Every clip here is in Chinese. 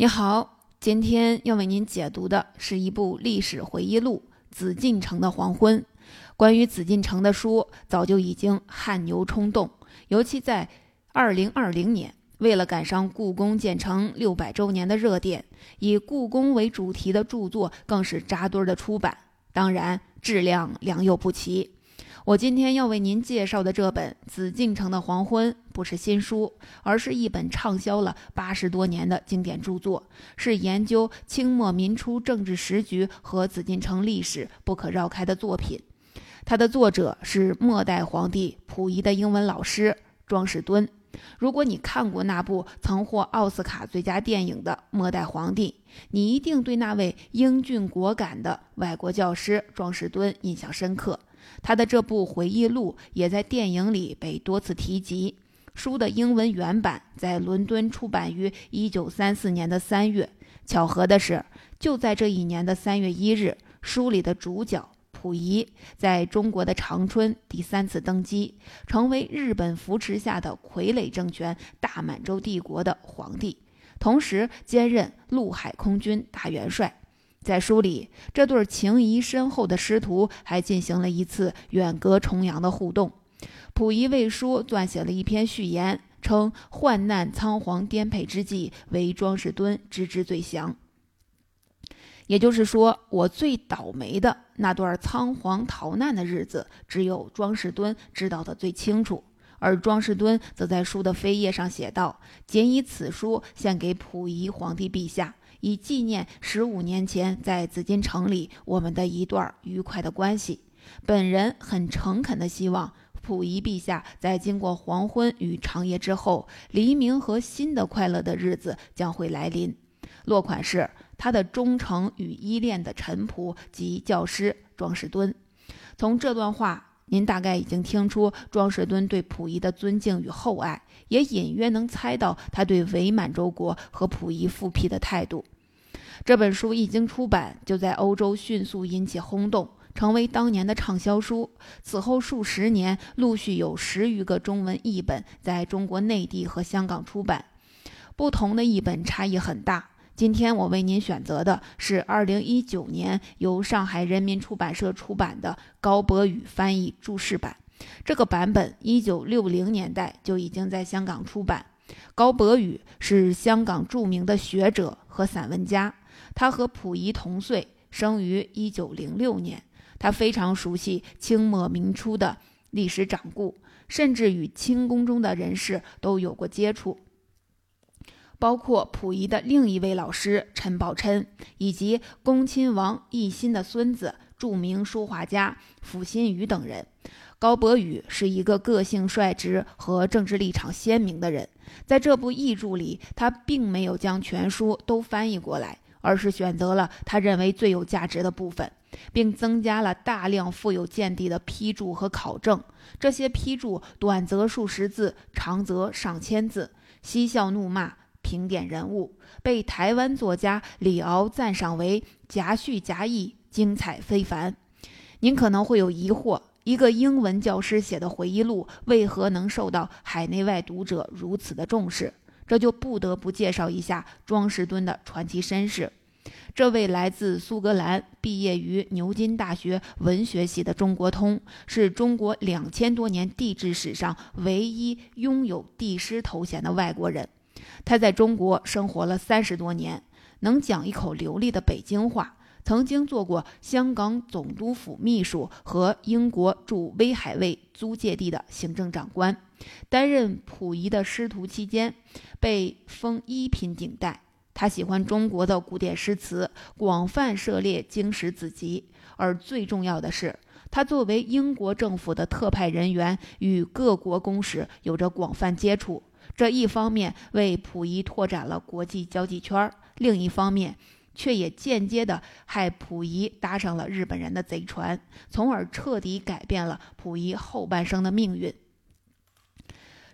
你好，今天要为您解读的是一部历史回忆录《紫禁城的黄昏》。关于紫禁城的书早就已经汗牛充栋，尤其在二零二零年，为了赶上故宫建成六百周年的热点，以故宫为主题的著作更是扎堆的出版，当然质量良莠不齐。我今天要为您介绍的这本《紫禁城的黄昏》不是新书，而是一本畅销了八十多年的经典著作，是研究清末民初政治时局和紫禁城历史不可绕开的作品。它的作者是末代皇帝溥仪的英文老师庄士敦。如果你看过那部曾获奥斯卡最佳电影的《末代皇帝》，你一定对那位英俊果敢的外国教师庄士敦印象深刻。他的这部回忆录也在电影里被多次提及。书的英文原版在伦敦出版于1934年的三月。巧合的是，就在这一年的三月一日，书里的主角溥仪在中国的长春第三次登基，成为日本扶持下的傀儡政权大满洲帝国的皇帝，同时兼任陆海空军大元帅。在书里，这对情谊深厚的师徒还进行了一次远隔重洋的互动。溥仪为书撰写了一篇序言，称患难仓皇颠沛之际，唯庄士敦知之最详。也就是说，我最倒霉的那段仓皇逃难的日子，只有庄士敦知道的最清楚。而庄士敦则在书的扉页上写道：“谨以此书献给溥仪皇帝陛下。”以纪念十五年前在紫禁城里我们的一段愉快的关系。本人很诚恳地希望溥仪陛下在经过黄昏与长夜之后，黎明和新的快乐的日子将会来临。落款是他的忠诚与依恋的臣仆及教师庄士敦。从这段话，您大概已经听出庄士敦对溥仪的尊敬与厚爱。也隐约能猜到他对伪满洲国和溥仪复辟的态度。这本书一经出版，就在欧洲迅速引起轰动，成为当年的畅销书。此后数十年，陆续有十余个中文译本在中国内地和香港出版，不同的译本差异很大。今天我为您选择的是2019年由上海人民出版社出版的高博宇翻译注释版。这个版本一九六零年代就已经在香港出版。高博宇是香港著名的学者和散文家，他和溥仪同岁，生于一九零六年。他非常熟悉清末明初的历史掌故，甚至与清宫中的人士都有过接触，包括溥仪的另一位老师陈宝琛，以及恭亲王奕欣的孙子、著名书画家傅心宇等人。高博宇是一个个性率直和政治立场鲜明的人，在这部译著里，他并没有将全书都翻译过来，而是选择了他认为最有价值的部分，并增加了大量富有见地的批注和考证。这些批注短则数十字，长则上千字，嬉笑怒骂，评点人物，被台湾作家李敖赞赏为夹叙夹议，精彩非凡。您可能会有疑惑。一个英文教师写的回忆录，为何能受到海内外读者如此的重视？这就不得不介绍一下庄士敦的传奇身世。这位来自苏格兰、毕业于牛津大学文学系的中国通，是中国两千多年地质史上唯一拥有帝师头衔的外国人。他在中国生活了三十多年，能讲一口流利的北京话。曾经做过香港总督府秘书和英国驻威海卫租界地的行政长官，担任溥仪的师徒期间，被封一品顶戴。他喜欢中国的古典诗词，广泛涉猎经史子集，而最重要的是，他作为英国政府的特派人员，与各国公使有着广泛接触。这一方面为溥仪拓展了国际交际圈，另一方面。却也间接的害溥仪搭上了日本人的贼船，从而彻底改变了溥仪后半生的命运。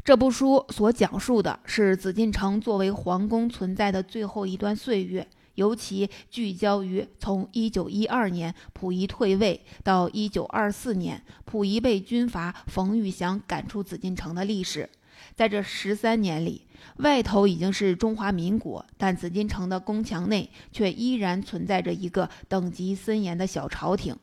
这部书所讲述的是紫禁城作为皇宫存在的最后一段岁月，尤其聚焦于从1912年溥仪退位到1924年溥仪被军阀冯玉祥赶出紫禁城的历史。在这十三年里，外头已经是中华民国，但紫禁城的宫墙内却依然存在着一个等级森严的小朝廷。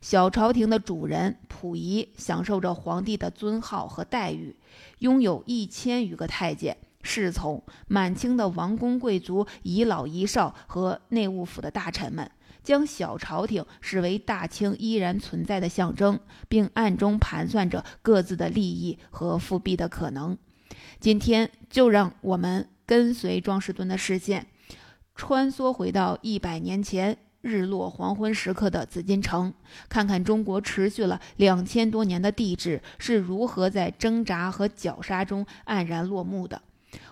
小朝廷的主人溥仪享受着皇帝的尊号和待遇，拥有一千余个太监、侍从。满清的王公贵族、遗老遗少和内务府的大臣们，将小朝廷视为大清依然存在的象征，并暗中盘算着各自的利益和复辟的可能。今天，就让我们跟随庄士敦的视线，穿梭回到一百年前。日落黄昏时刻的紫禁城，看看中国持续了两千多年的帝制是如何在挣扎和绞杀中黯然落幕的。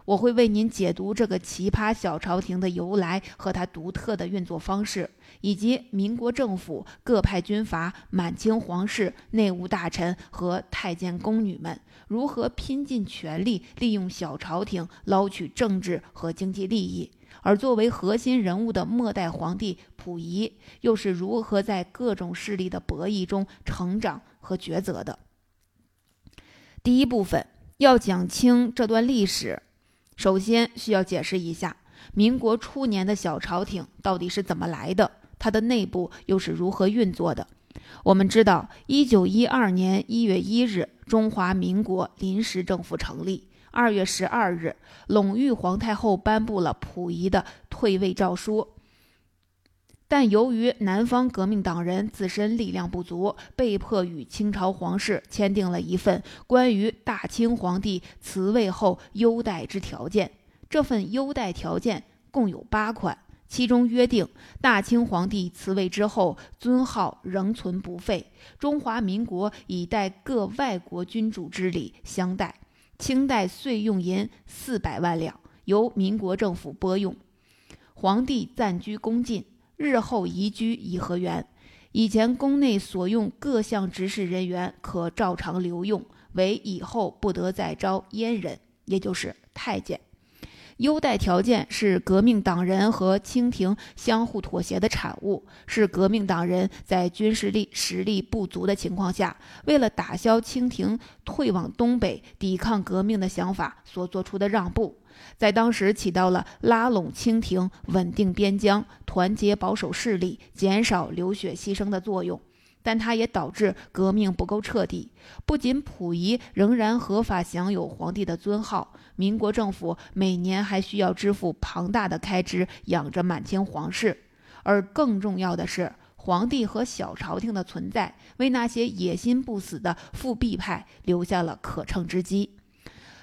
我会为您解读这个奇葩小朝廷的由来和它独特的运作方式，以及民国政府各派军阀、满清皇室、内务大臣和太监宫女们如何拼尽全力利用小朝廷捞取政治和经济利益。而作为核心人物的末代皇帝溥仪，又是如何在各种势力的博弈中成长和抉择的？第一部分要讲清这段历史，首先需要解释一下民国初年的小朝廷到底是怎么来的，它的内部又是如何运作的。我们知道，一九一二年一月一日，中华民国临时政府成立。二月十二日，隆裕皇太后颁布了溥仪的退位诏书，但由于南方革命党人自身力量不足，被迫与清朝皇室签订了一份关于大清皇帝辞位后优待之条件。这份优待条件共有八款，其中约定大清皇帝辞位之后，尊号仍存不废，中华民国以待各外国君主之礼相待。清代岁用银四百万两，由民国政府拨用。皇帝暂居宫禁，日后移居颐和园。以前宫内所用各项执事人员可照常留用，唯以后不得再招阉人，也就是太监。优待条件是革命党人和清廷相互妥协的产物，是革命党人在军事力实力不足的情况下，为了打消清廷退往东北抵抗革命的想法所做出的让步，在当时起到了拉拢清廷、稳定边疆、团结保守势力、减少流血牺牲的作用。但它也导致革命不够彻底。不仅溥仪仍然合法享有皇帝的尊号，民国政府每年还需要支付庞大的开支养着满清皇室。而更重要的是，皇帝和小朝廷的存在，为那些野心不死的复辟派留下了可乘之机。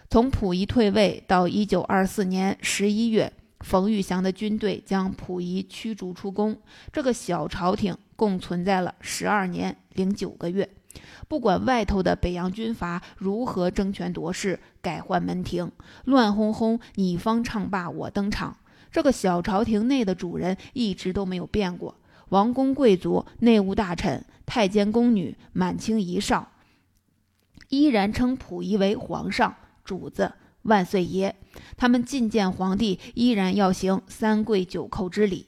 从溥仪退位到一九二四年十一月。冯玉祥的军队将溥仪驱逐出宫，这个小朝廷共存在了十二年零九个月。不管外头的北洋军阀如何争权夺势、改换门庭、乱哄哄，你方唱罢我登场，这个小朝廷内的主人一直都没有变过。王公贵族、内务大臣、太监宫女、满清遗少，依然称溥仪为皇上、主子。万岁爷，他们觐见皇帝依然要行三跪九叩之礼。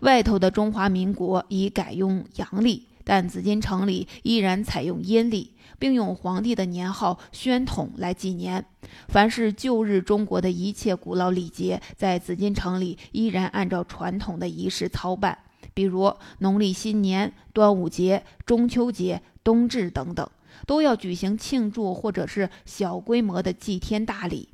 外头的中华民国已改用阳历，但紫禁城里依然采用阴历，并用皇帝的年号宣统来纪年。凡是旧日中国的一切古老礼节，在紫禁城里依然按照传统的仪式操办，比如农历新年、端午节、中秋节、冬至等等，都要举行庆祝或者是小规模的祭天大礼。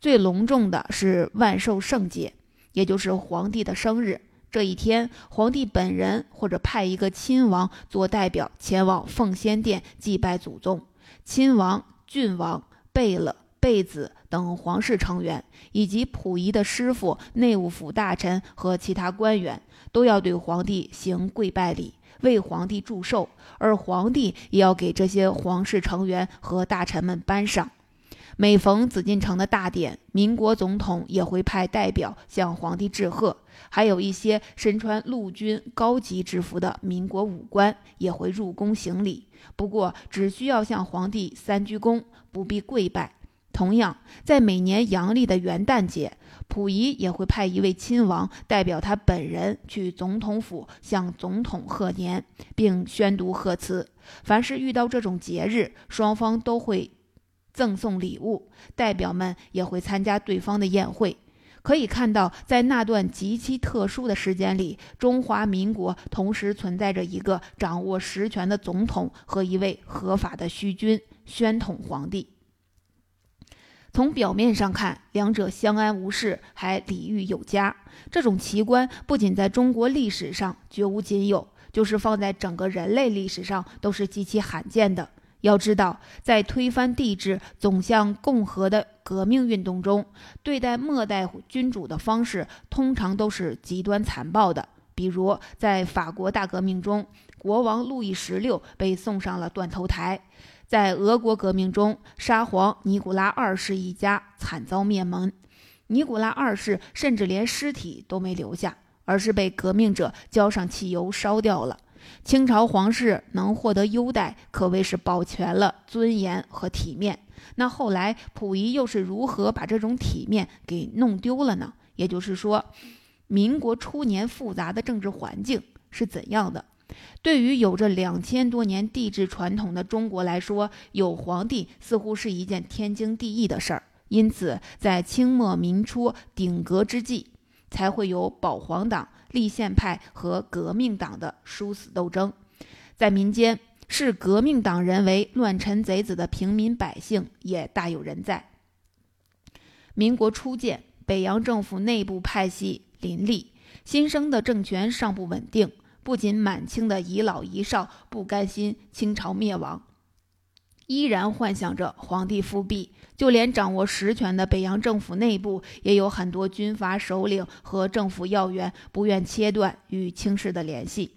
最隆重的是万寿圣节，也就是皇帝的生日。这一天，皇帝本人或者派一个亲王做代表前往奉先殿祭拜祖宗。亲王、郡王、贝勒、贝子等皇室成员，以及溥仪的师傅、内务府大臣和其他官员，都要对皇帝行跪拜礼，为皇帝祝寿。而皇帝也要给这些皇室成员和大臣们颁赏。每逢紫禁城的大典，民国总统也会派代表向皇帝致贺，还有一些身穿陆军高级制服的民国武官也会入宫行礼。不过，只需要向皇帝三鞠躬，不必跪拜。同样，在每年阳历的元旦节，溥仪也会派一位亲王代表他本人去总统府向总统贺年，并宣读贺词。凡是遇到这种节日，双方都会。赠送礼物，代表们也会参加对方的宴会。可以看到，在那段极其特殊的时间里，中华民国同时存在着一个掌握实权的总统和一位合法的虚君——宣统皇帝。从表面上看，两者相安无事，还礼遇有加。这种奇观不仅在中国历史上绝无仅有，就是放在整个人类历史上都是极其罕见的。要知道，在推翻帝制、走向共和的革命运动中，对待末代君主的方式通常都是极端残暴的。比如，在法国大革命中，国王路易十六被送上了断头台；在俄国革命中，沙皇尼古拉二世一家惨遭灭门。尼古拉二世甚至连尸体都没留下，而是被革命者浇上汽油烧掉了。清朝皇室能获得优待，可谓是保全了尊严和体面。那后来溥仪又是如何把这种体面给弄丢了呢？也就是说，民国初年复杂的政治环境是怎样的？对于有着两千多年帝制传统的中国来说，有皇帝似乎是一件天经地义的事儿。因此，在清末民初鼎革之际，才会有保皇党。立宪派和革命党的殊死斗争，在民间视革命党人为乱臣贼子的平民百姓也大有人在。民国初建，北洋政府内部派系林立，新生的政权尚不稳定，不仅满清的遗老遗少不甘心清朝灭亡。依然幻想着皇帝复辟，就连掌握实权的北洋政府内部，也有很多军阀首领和政府要员不愿切断与清室的联系，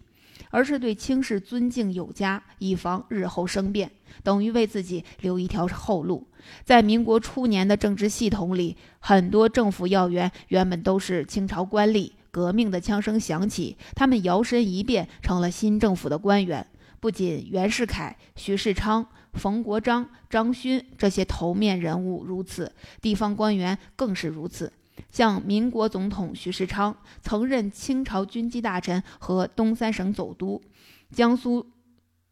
而是对清室尊敬有加，以防日后生变，等于为自己留一条后路。在民国初年的政治系统里，很多政府要员原本都是清朝官吏，革命的枪声响起，他们摇身一变成了新政府的官员。不仅袁世凯、徐世昌。冯国璋、张勋这些头面人物如此，地方官员更是如此。像民国总统徐世昌曾任清朝军机大臣和东三省总督，江苏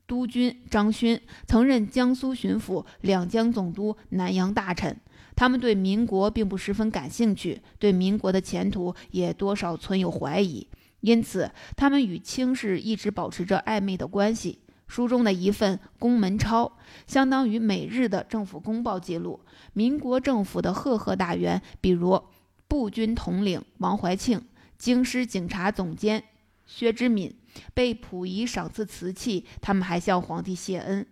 督军张勋曾任江苏巡抚、两江总督、南洋大臣。他们对民国并不十分感兴趣，对民国的前途也多少存有怀疑，因此他们与清室一直保持着暧昧的关系。书中的一份公文抄，相当于每日的政府公报记录。民国政府的赫赫大员，比如步军统领王怀庆、京师警察总监薛之敏，被溥仪赏赐瓷器，他们还向皇帝谢恩。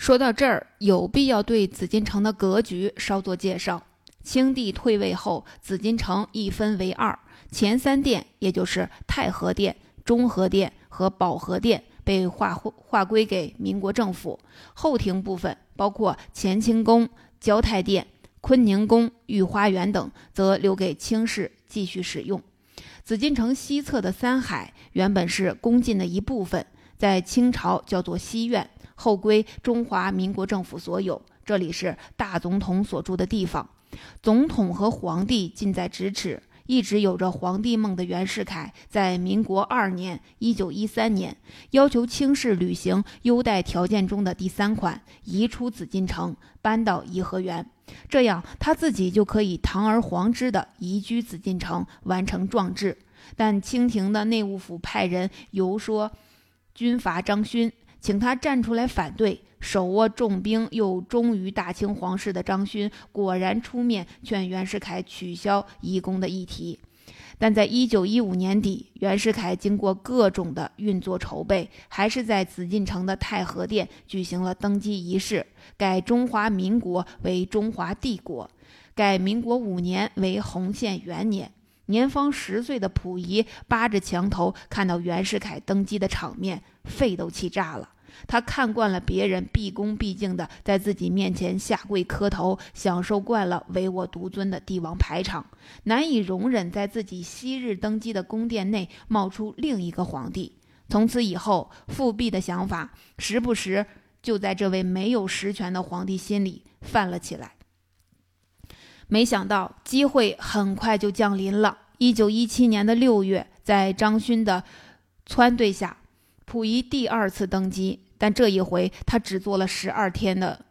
说到这儿，有必要对紫禁城的格局稍作介绍。清帝退位后，紫禁城一分为二，前三殿，也就是太和殿、中和殿。和保和殿被划划归给民国政府，后庭部分包括乾清宫、交泰殿、坤宁宫、御花园等，则留给清室继续使用。紫禁城西侧的三海原本是宫禁的一部分，在清朝叫做西苑，后归中华民国政府所有。这里是大总统所住的地方，总统和皇帝近在咫尺。一直有着皇帝梦的袁世凯，在民国二年（一九一三年）要求清室履行优待条件中的第三款，移出紫禁城，搬到颐和园，这样他自己就可以堂而皇之的移居紫禁城，完成壮志。但清廷的内务府派人游说军阀张勋，请他站出来反对。手握重兵又忠于大清皇室的张勋，果然出面劝袁世凯取消移宫的议题。但在一九一五年底，袁世凯经过各种的运作筹备，还是在紫禁城的太和殿举行了登基仪式，改中华民国为中华帝国，改民国五年为洪宪元年。年方十岁的溥仪扒着墙头看到袁世凯登基的场面，肺都气炸了。他看惯了别人毕恭毕敬的在自己面前下跪磕头，享受惯了唯我独尊的帝王排场，难以容忍在自己昔日登基的宫殿内冒出另一个皇帝。从此以后，复辟的想法时不时就在这位没有实权的皇帝心里泛了起来。没想到机会很快就降临了。一九一七年的六月，在张勋的撺掇下。溥仪第二次登基，但这一回他只做了十二天的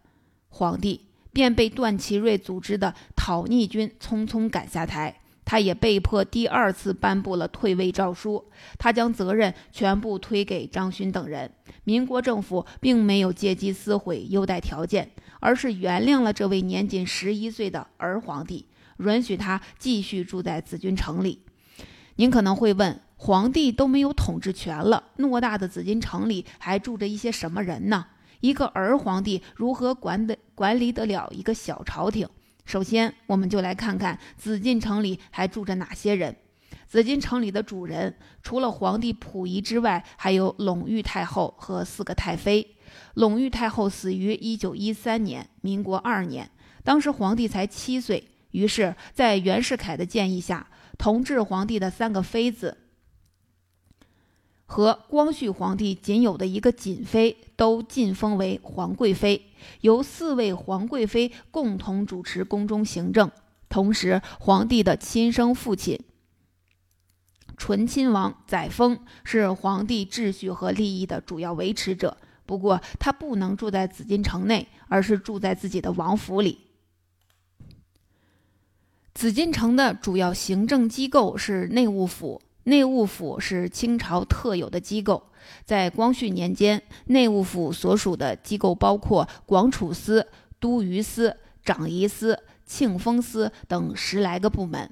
皇帝，便被段祺瑞组织的讨逆军匆匆赶下台。他也被迫第二次颁布了退位诏书，他将责任全部推给张勋等人。民国政府并没有借机撕毁优待条件，而是原谅了这位年仅十一岁的儿皇帝，允许他继续住在紫禁城里。您可能会问，皇帝都没有统治权了，偌大的紫禁城里还住着一些什么人呢？一个儿皇帝如何管得管理得了一个小朝廷？首先，我们就来看看紫禁城里还住着哪些人。紫禁城里的主人，除了皇帝溥仪之外，还有隆裕太后和四个太妃。隆裕太后死于一九一三年，民国二年，当时皇帝才七岁。于是，在袁世凯的建议下，同治皇帝的三个妃子。和光绪皇帝仅有的一个瑾妃都晋封为皇贵妃，由四位皇贵妃共同主持宫中行政。同时，皇帝的亲生父亲醇亲王载沣是皇帝秩序和利益的主要维持者。不过，他不能住在紫禁城内，而是住在自己的王府里。紫禁城的主要行政机构是内务府。内务府是清朝特有的机构，在光绪年间，内务府所属的机构包括广储司、都虞司、长仪司、庆丰司等十来个部门，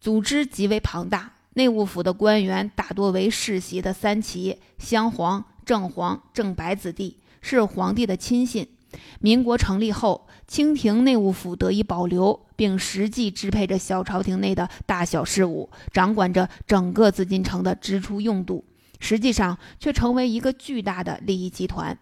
组织极为庞大。内务府的官员大多为世袭的三旗、镶黄、正黄、正白子弟，是皇帝的亲信。民国成立后，清廷内务府得以保留，并实际支配着小朝廷内的大小事务，掌管着整个紫禁城的支出用度，实际上却成为一个巨大的利益集团。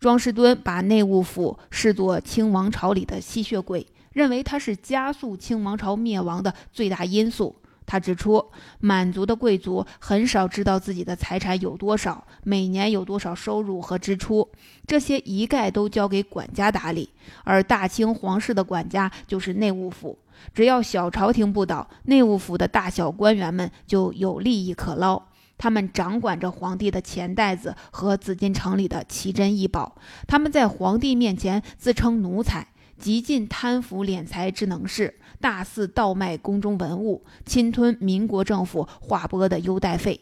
庄士敦把内务府视作清王朝里的吸血鬼，认为它是加速清王朝灭亡的最大因素。他指出，满族的贵族很少知道自己的财产有多少，每年有多少收入和支出，这些一概都交给管家打理，而大清皇室的管家就是内务府。只要小朝廷不倒，内务府的大小官员们就有利益可捞。他们掌管着皇帝的钱袋子和紫禁城里的奇珍异宝，他们在皇帝面前自称奴才，极尽贪腐敛财之能事。大肆倒卖宫中文物，侵吞民国政府划拨的优待费，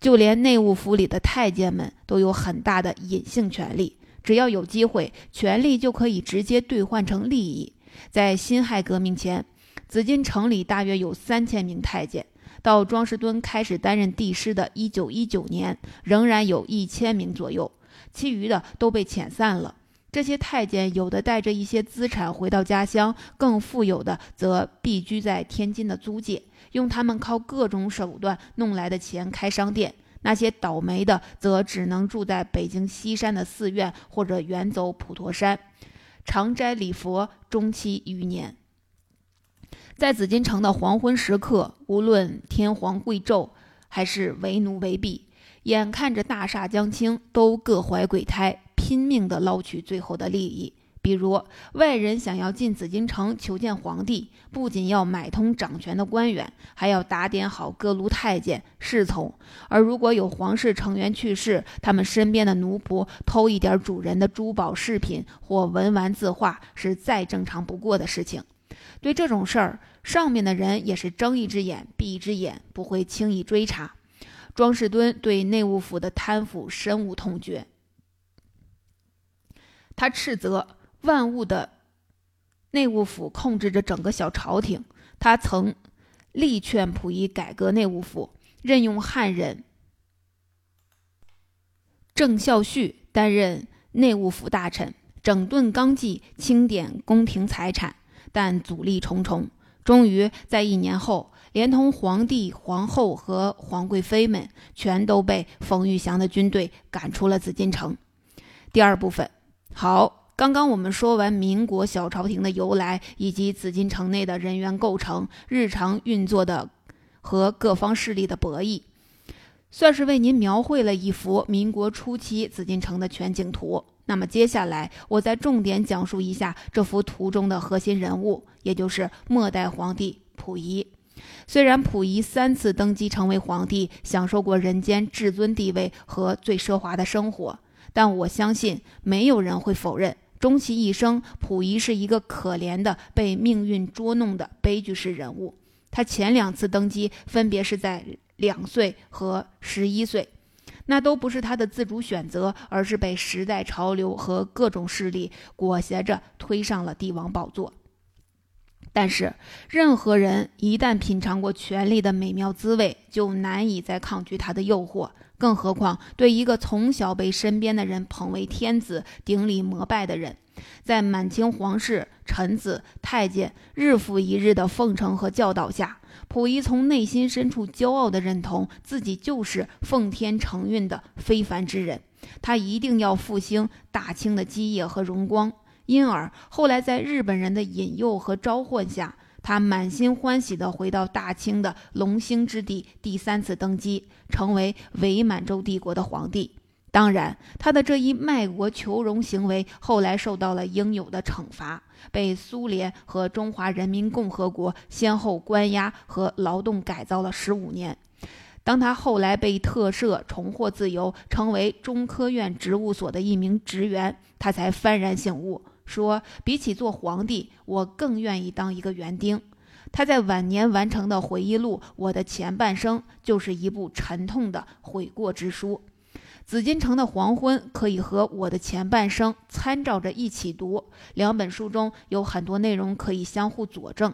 就连内务府里的太监们都有很大的隐性权利。只要有机会，权力就可以直接兑换成利益。在辛亥革命前，紫禁城里大约有三千名太监；到庄士敦开始担任帝师的一九一九年，仍然有一千名左右，其余的都被遣散了。这些太监有的带着一些资产回到家乡，更富有的则避居在天津的租界，用他们靠各种手段弄来的钱开商店。那些倒霉的则只能住在北京西山的寺院，或者远走普陀山，常斋礼佛，终期余年。在紫禁城的黄昏时刻，无论天皇贵胄，还是为奴为婢，眼看着大厦将倾，都各怀鬼胎。拼命地捞取最后的利益，比如外人想要进紫禁城求见皇帝，不仅要买通掌权的官员，还要打点好各路太监侍从；而如果有皇室成员去世，他们身边的奴仆偷一点主人的珠宝饰品或文玩字画，是再正常不过的事情。对这种事儿，上面的人也是睁一只眼闭一只眼，不会轻易追查。庄士敦对内务府的贪腐深恶痛绝。他斥责万物的内务府控制着整个小朝廷。他曾力劝溥仪改革内务府，任用汉人郑孝胥担任内务府大臣，整顿纲纪，清点宫廷财产，但阻力重重。终于在一年后，连同皇帝、皇后和皇贵妃们，全都被冯玉祥的军队赶出了紫禁城。第二部分。好，刚刚我们说完民国小朝廷的由来，以及紫禁城内的人员构成、日常运作的和各方势力的博弈，算是为您描绘了一幅民国初期紫禁城的全景图。那么接下来，我再重点讲述一下这幅图中的核心人物，也就是末代皇帝溥仪。虽然溥仪三次登基成为皇帝，享受过人间至尊地位和最奢华的生活。但我相信没有人会否认，终其一生，溥仪是一个可怜的被命运捉弄的悲剧式人物。他前两次登基分别是在两岁和十一岁，那都不是他的自主选择，而是被时代潮流和各种势力裹挟着推上了帝王宝座。但是，任何人一旦品尝过权力的美妙滋味，就难以再抗拒它的诱惑。更何况，对一个从小被身边的人捧为天子、顶礼膜拜的人，在满清皇室、臣子、太监日复一日的奉承和教导下，溥仪从内心深处骄傲地认同自己就是奉天承运的非凡之人。他一定要复兴大清的基业和荣光。因而，后来在日本人的引诱和召唤下，他满心欢喜地回到大清的龙兴之地，第三次登基，成为伪满洲帝国的皇帝。当然，他的这一卖国求荣行为后来受到了应有的惩罚，被苏联和中华人民共和国先后关押和劳动改造了十五年。当他后来被特赦，重获自由，成为中科院植物所的一名职员，他才幡然醒悟。说，比起做皇帝，我更愿意当一个园丁。他在晚年完成的回忆录《我的前半生》就是一部沉痛的悔过之书。紫禁城的黄昏可以和我的前半生参照着一起读，两本书中有很多内容可以相互佐证。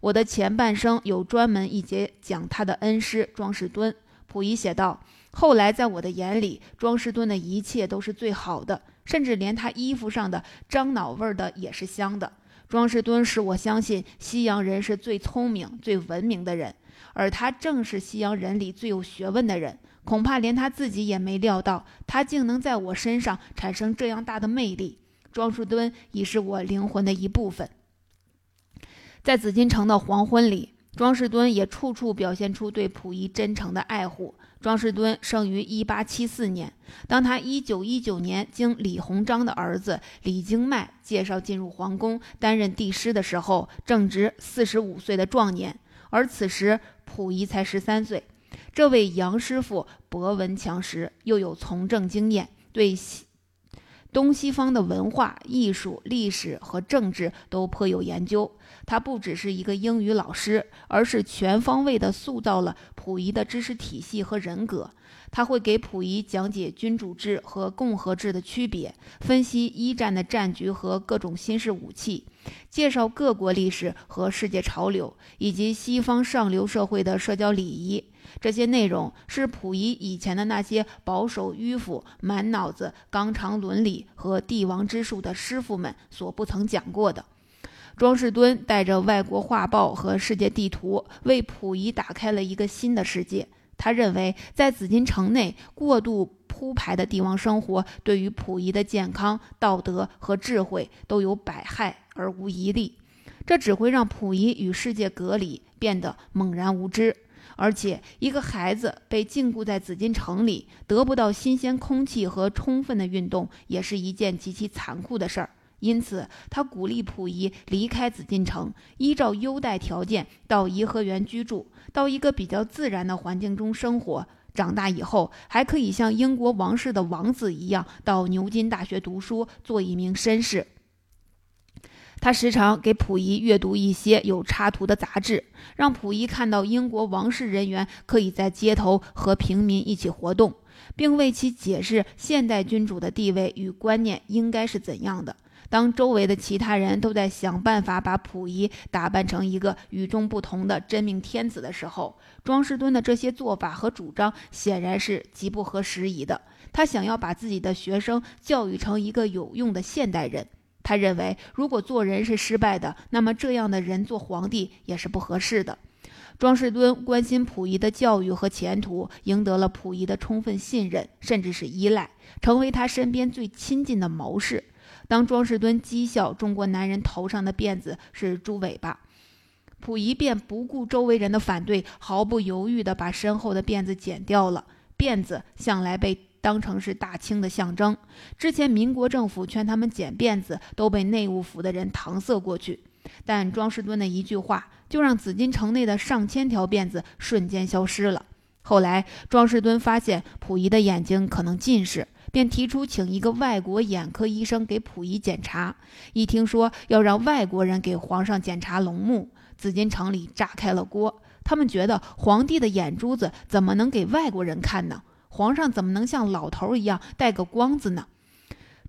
我的前半生有专门一节讲他的恩师庄士敦。溥仪写道：“后来在我的眼里，庄士敦的一切都是最好的。”甚至连他衣服上的樟脑味儿的也是香的。庄士敦使我相信西洋人是最聪明、最文明的人，而他正是西洋人里最有学问的人。恐怕连他自己也没料到，他竟能在我身上产生这样大的魅力。庄士敦已是我灵魂的一部分。在紫禁城的黄昏里，庄士敦也处处表现出对溥仪真诚的爱护。庄士敦生于一八七四年。当他一九一九年经李鸿章的儿子李经迈介绍进入皇宫担任帝师的时候，正值四十五岁的壮年。而此时溥仪才十三岁。这位杨师傅博闻强识，又有从政经验，对西东西方的文化、艺术、历史和政治都颇有研究。他不只是一个英语老师，而是全方位地塑造了溥仪的知识体系和人格。他会给溥仪讲解君主制和共和制的区别，分析一战的战局和各种新式武器，介绍各国历史和世界潮流，以及西方上流社会的社交礼仪。这些内容是溥仪以前的那些保守迂腐、满脑子纲常伦理和帝王之术的师傅们所不曾讲过的。庄士敦带着外国画报和世界地图，为溥仪打开了一个新的世界。他认为，在紫禁城内过度铺排的帝王生活，对于溥仪的健康、道德和智慧都有百害而无一利。这只会让溥仪与世界隔离，变得猛然无知。而且，一个孩子被禁锢在紫禁城里，得不到新鲜空气和充分的运动，也是一件极其残酷的事儿。因此，他鼓励溥仪离开紫禁城，依照优待条件到颐和园居住，到一个比较自然的环境中生活。长大以后，还可以像英国王室的王子一样，到牛津大学读书，做一名绅士。他时常给溥仪阅读一些有插图的杂志，让溥仪看到英国王室人员可以在街头和平民一起活动，并为其解释现代君主的地位与观念应该是怎样的。当周围的其他人都在想办法把溥仪打扮成一个与众不同的真命天子的时候，庄士敦的这些做法和主张显然是极不合时宜的。他想要把自己的学生教育成一个有用的现代人。他认为，如果做人是失败的，那么这样的人做皇帝也是不合适的。庄士敦关心溥仪的教育和前途，赢得了溥仪的充分信任，甚至是依赖，成为他身边最亲近的谋士。当庄士敦讥笑中国男人头上的辫子是猪尾巴，溥仪便不顾周围人的反对，毫不犹豫地把身后的辫子剪掉了。辫子向来被当成是大清的象征，之前民国政府劝他们剪辫子，都被内务府的人搪塞过去。但庄士敦的一句话，就让紫禁城内的上千条辫子瞬间消失了。后来，庄士敦发现溥仪的眼睛可能近视。便提出请一个外国眼科医生给溥仪检查。一听说要让外国人给皇上检查龙目，紫禁城里炸开了锅。他们觉得皇帝的眼珠子怎么能给外国人看呢？皇上怎么能像老头一样带个光子呢？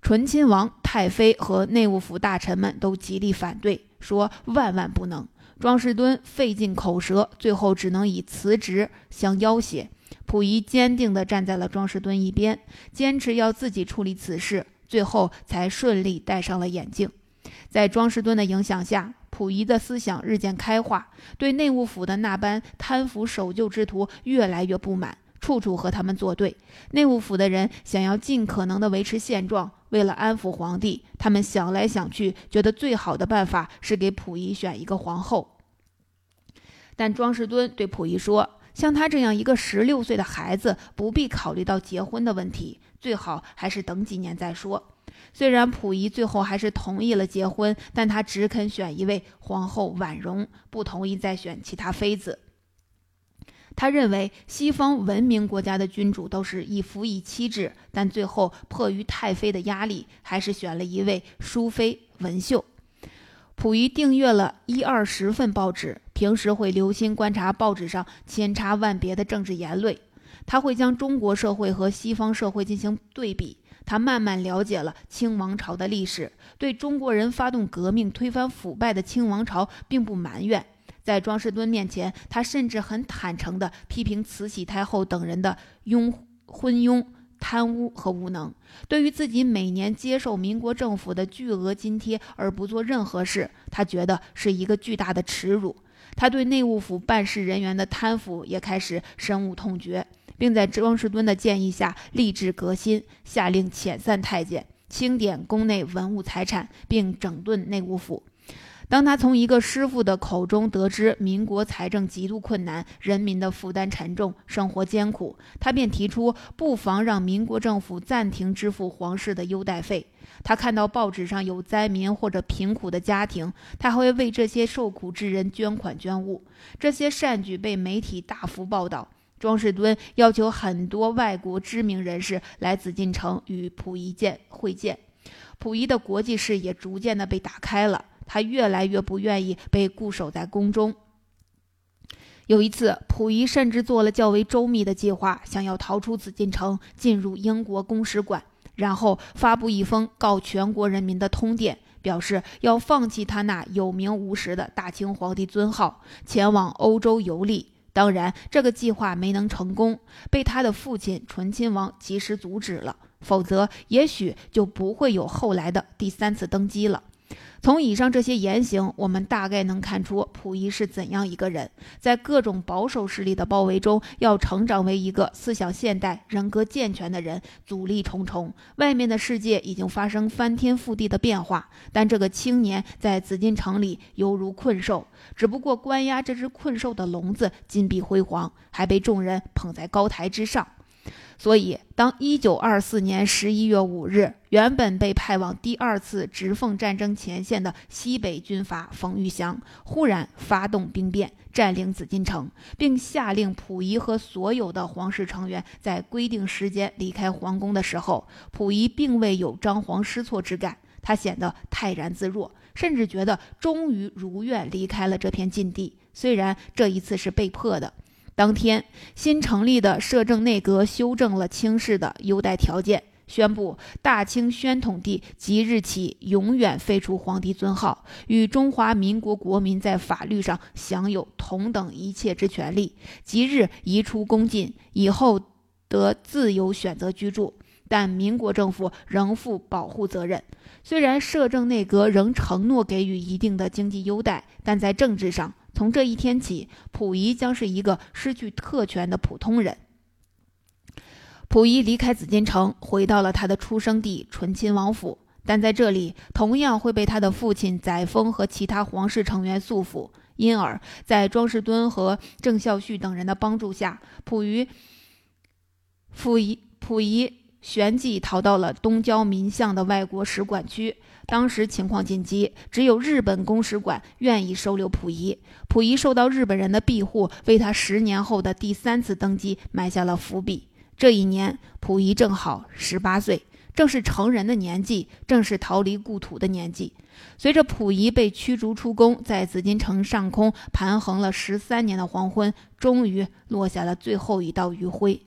醇亲王、太妃和内务府大臣们都极力反对，说万万不能。庄士敦费尽口舌，最后只能以辞职相要挟。溥仪坚定地站在了庄士敦一边，坚持要自己处理此事，最后才顺利戴上了眼镜。在庄士敦的影响下，溥仪的思想日渐开化，对内务府的那般贪腐守旧之徒越来越不满。处处和他们作对，内务府的人想要尽可能的维持现状。为了安抚皇帝，他们想来想去，觉得最好的办法是给溥仪选一个皇后。但庄士敦对溥仪说：“像他这样一个十六岁的孩子，不必考虑到结婚的问题，最好还是等几年再说。”虽然溥仪最后还是同意了结婚，但他只肯选一位皇后婉容，不同意再选其他妃子。他认为西方文明国家的君主都是一夫一妻制，但最后迫于太妃的压力，还是选了一位淑妃文秀。溥仪订阅了一二十份报纸，平时会留心观察报纸上千差万别的政治言论。他会将中国社会和西方社会进行对比。他慢慢了解了清王朝的历史，对中国人发动革命推翻腐败的清王朝并不埋怨。在庄士敦面前，他甚至很坦诚地批评慈禧太后等人的庸昏庸、贪污和无能。对于自己每年接受民国政府的巨额津贴而不做任何事，他觉得是一个巨大的耻辱。他对内务府办事人员的贪腐也开始深恶痛绝，并在庄士敦的建议下立志革新，下令遣散太监，清点宫内文物财产，并整顿内务府。当他从一个师傅的口中得知民国财政极度困难，人民的负担沉重，生活艰苦，他便提出不妨让民国政府暂停支付皇室的优待费。他看到报纸上有灾民或者贫苦的家庭，他会为这些受苦之人捐款捐物。这些善举被媒体大幅报道。庄士敦要求很多外国知名人士来紫禁城与溥仪见会见，溥仪的国际视野逐渐的被打开了。他越来越不愿意被固守在宫中。有一次，溥仪甚至做了较为周密的计划，想要逃出紫禁城，进入英国公使馆，然后发布一封告全国人民的通电，表示要放弃他那有名无实的大清皇帝尊号，前往欧洲游历。当然，这个计划没能成功，被他的父亲醇亲王及时阻止了，否则也许就不会有后来的第三次登基了。从以上这些言行，我们大概能看出溥仪是怎样一个人。在各种保守势力的包围中，要成长为一个思想现代、人格健全的人，阻力重重。外面的世界已经发生翻天覆地的变化，但这个青年在紫禁城里犹如困兽，只不过关押这只困兽的笼子金碧辉煌，还被众人捧在高台之上。所以，当一九二四年十一月五日，原本被派往第二次直奉战争前线的西北军阀冯玉祥忽然发动兵变，占领紫禁城，并下令溥仪和所有的皇室成员在规定时间离开皇宫的时候，溥仪并未有张皇失措之感，他显得泰然自若，甚至觉得终于如愿离开了这片禁地，虽然这一次是被迫的。当天，新成立的摄政内阁修正了清室的优待条件，宣布大清宣统帝即日起永远废除皇帝尊号，与中华民国国民在法律上享有同等一切之权利，即日移出宫禁，以后得自由选择居住，但民国政府仍负保护责任。虽然摄政内阁仍承诺给予一定的经济优待，但在政治上。从这一天起，溥仪将是一个失去特权的普通人。溥仪离开紫禁城，回到了他的出生地醇亲王府，但在这里同样会被他的父亲载沣和其他皇室成员束缚。因而，在庄士敦和郑孝胥等人的帮助下，溥仪溥仪溥仪旋即逃到了东郊民巷的外国使馆区。当时情况紧急，只有日本公使馆愿意收留溥仪。溥仪受到日本人的庇护，为他十年后的第三次登基埋下了伏笔。这一年，溥仪正好十八岁，正是成人的年纪，正是逃离故土的年纪。随着溥仪被驱逐出宫，在紫禁城上空盘横了十三年的黄昏，终于落下了最后一道余晖。